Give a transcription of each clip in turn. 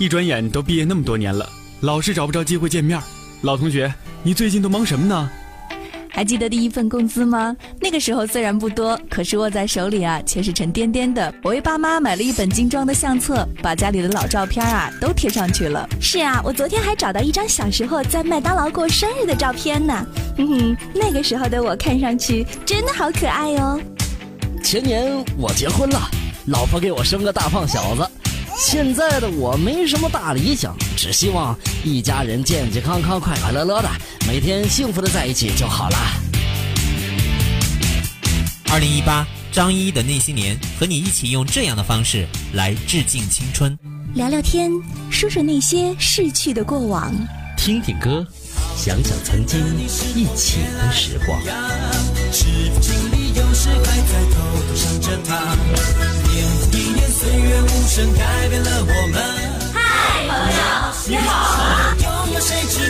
一转眼都毕业那么多年了，老是找不着机会见面。老同学，你最近都忙什么呢？还记得第一份工资吗？那个时候虽然不多，可是握在手里啊，却是沉甸甸的。我为爸妈买了一本精装的相册，把家里的老照片啊都贴上去了。是啊，我昨天还找到一张小时候在麦当劳过生日的照片呢。哼哼，那个时候的我看上去真的好可爱哦。前年我结婚了，老婆给我生个大胖小子。现在的我没什么大理想，只希望一家人健健康康、快快乐乐的，每天幸福的在一起就好了。二零一八，张一的那些年，和你一起用这样的方式来致敬青春，聊聊天，说说那些逝去的过往，听听歌，想想曾经一起的时光。是否经历有时还在偷偷想着他？岁月无声改变了我们。嗨，朋友，你好。有没有谁知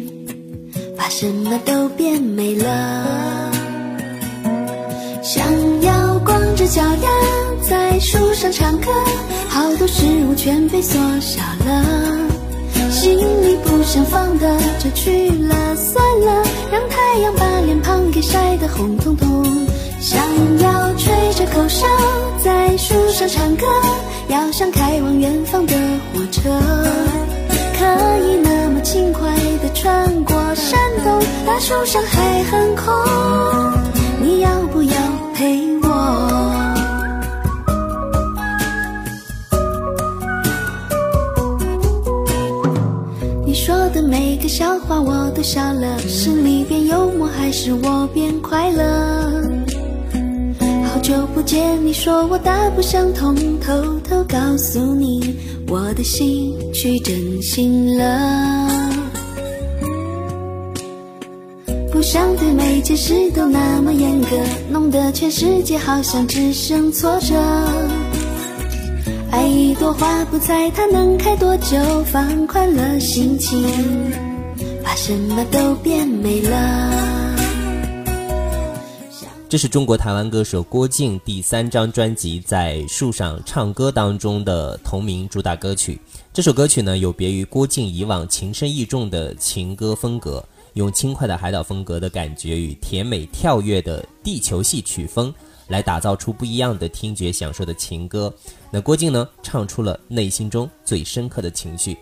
把什么都变美了，想要光着脚丫在树上唱歌，好多事物全被缩小了，心里不想放的就去了算了，让太阳把脸庞给晒得红彤彤。想要吹着口哨在树上唱歌，要像开往远方的火车，可以那么轻快地穿过。手上还很空，你要不要陪我？你说的每个笑话我都笑了，是你变幽默，还是我变快乐？好久不见，你说我大不相同，偷偷告诉你，我的心去整形了。不想对每件事都那么严格，弄得全世界好像只剩挫折。爱一朵花，不猜它能开多久，放宽了心情，把什么都变美了。这是中国台湾歌手郭靖第三张专辑《在树上唱歌》当中的同名主打歌曲。这首歌曲呢，有别于郭靖以往情深意重的情歌风格。用轻快的海岛风格的感觉与甜美跳跃的地球系曲风，来打造出不一样的听觉享受的情歌。那郭靖呢，唱出了内心中最深刻的情绪。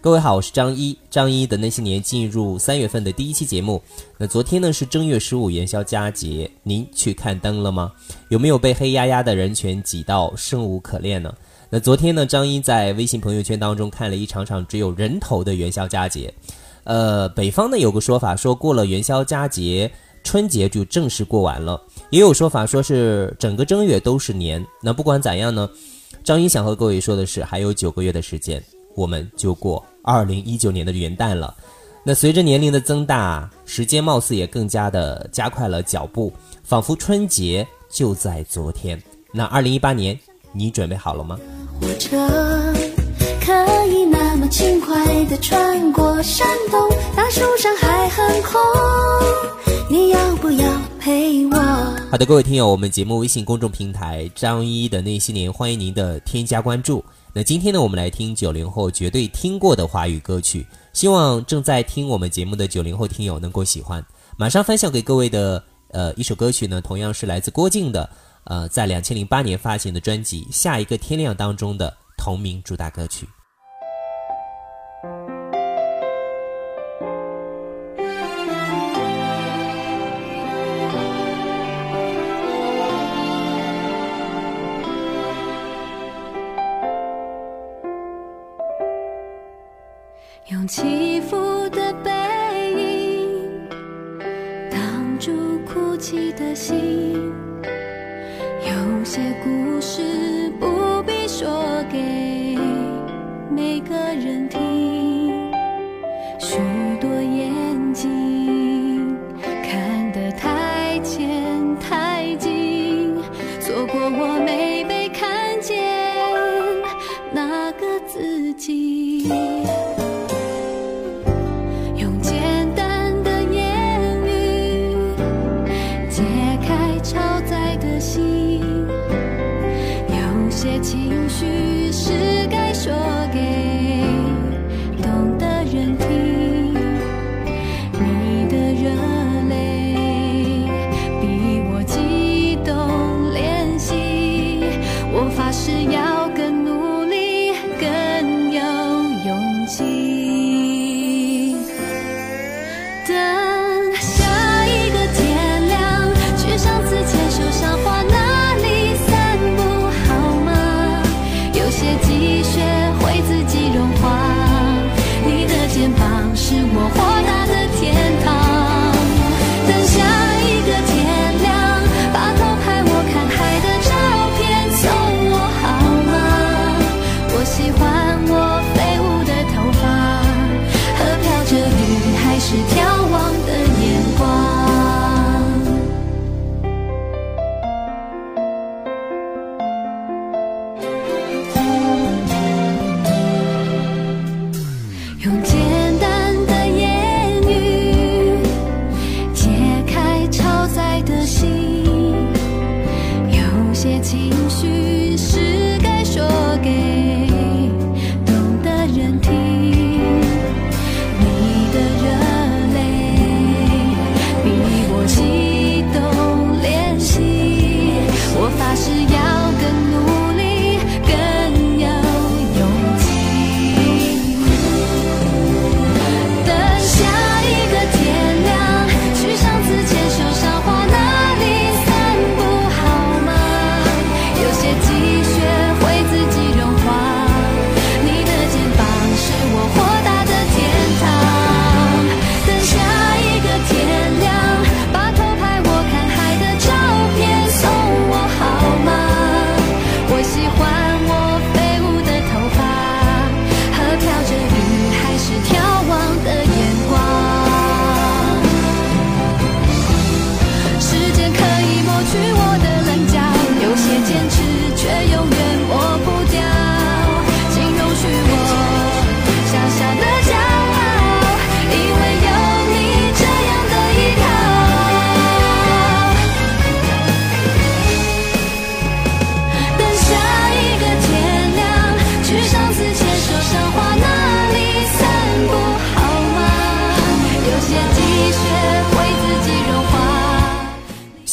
各位好，我是张一。张一的那些年进入三月份的第一期节目。那昨天呢是正月十五元宵佳节，您去看灯了吗？有没有被黑压压的人群挤到生无可恋呢？那昨天呢，张一在微信朋友圈当中看了一场场只有人头的元宵佳节。呃，北方呢有个说法，说过了元宵佳节，春节就正式过完了；也有说法，说是整个正月都是年。那不管咋样呢，张英想和各位说的是，还有九个月的时间，我们就过二零一九年的元旦了。那随着年龄的增大，时间貌似也更加的加快了脚步，仿佛春节就在昨天。那二零一八年，你准备好了吗？火车。可以那么轻快地穿过山洞，大树上还很空，你要不要陪我？好的，各位听友，我们节目微信公众平台张一的那些年，欢迎您的添加关注。那今天呢，我们来听九零后绝对听过的华语歌曲，希望正在听我们节目的九零后听友能够喜欢。马上分享给各位的呃一首歌曲呢，同样是来自郭靖的，呃，在两千零八年发行的专辑《下一个天亮》当中的。同名主打歌曲。起的心。有些故事不必说给每个人听，许多眼睛看得太浅太近，错过我没被看见那个自己。是要更努力，更有勇气。等下一个天亮，去上次牵手赏花那里散步好吗？有些积雪会自己融化，你的肩膀是我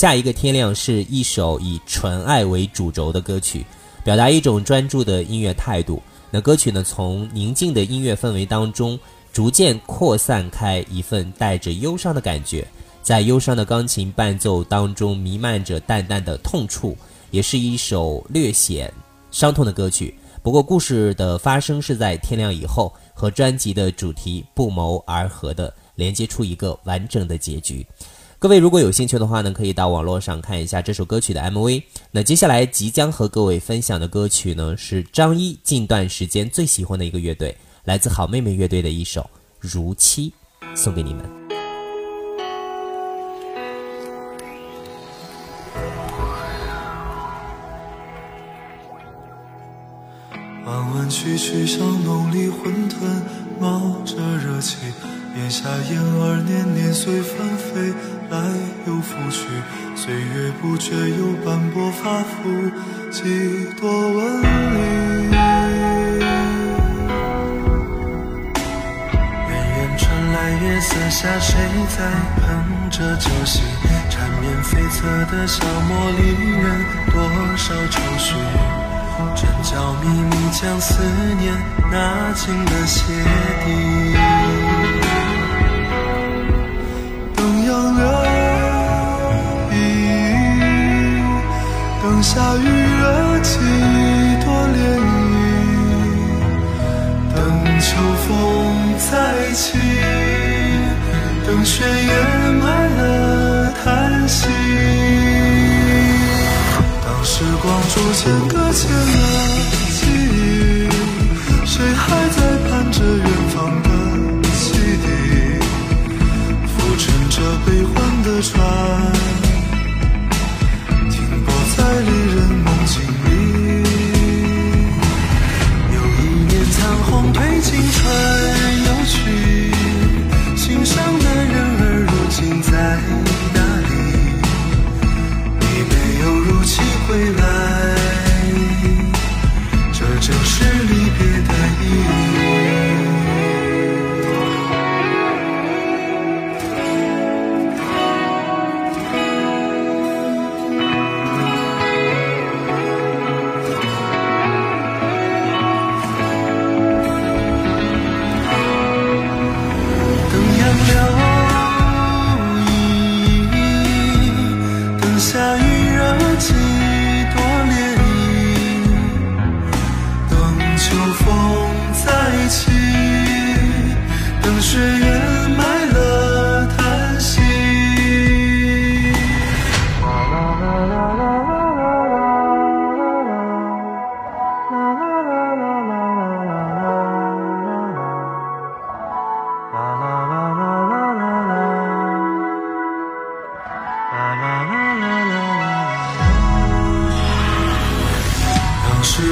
下一个天亮是一首以纯爱为主轴的歌曲，表达一种专注的音乐态度。那歌曲呢，从宁静的音乐氛围当中，逐渐扩散开一份带着忧伤的感觉，在忧伤的钢琴伴奏当中弥漫着淡淡的痛楚，也是一首略显伤痛的歌曲。不过，故事的发生是在天亮以后，和专辑的主题不谋而合的连接出一个完整的结局。各位如果有兴趣的话呢，可以到网络上看一下这首歌曲的 MV。那接下来即将和各位分享的歌曲呢，是张一近段时间最喜欢的一个乐队，来自好妹妹乐队的一首《如期》，送给你们。弯弯曲曲像浓里混沌，冒着热气。咽下燕儿年年随风飞来又复去，岁月不觉又斑驳发肤，几多纹理。远远传来夜色下谁在哼着酒席，缠绵悱恻的小茉莉人多少愁绪。真叫秘密将思念纳进了鞋底。下雨了几朵涟漪。等秋风再起等雪掩埋了叹息。当时光逐渐搁浅了记忆谁还在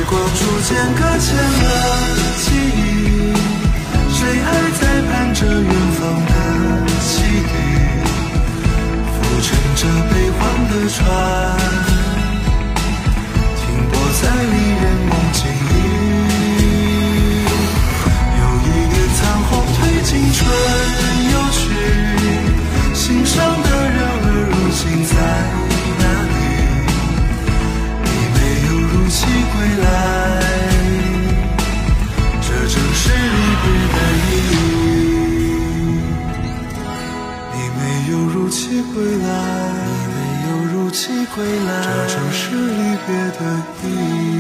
光逐渐搁浅了记忆谁还在盼着远方的汽笛浮沉着悲欢的船这是离别的意义。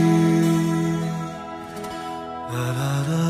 啦啦啦。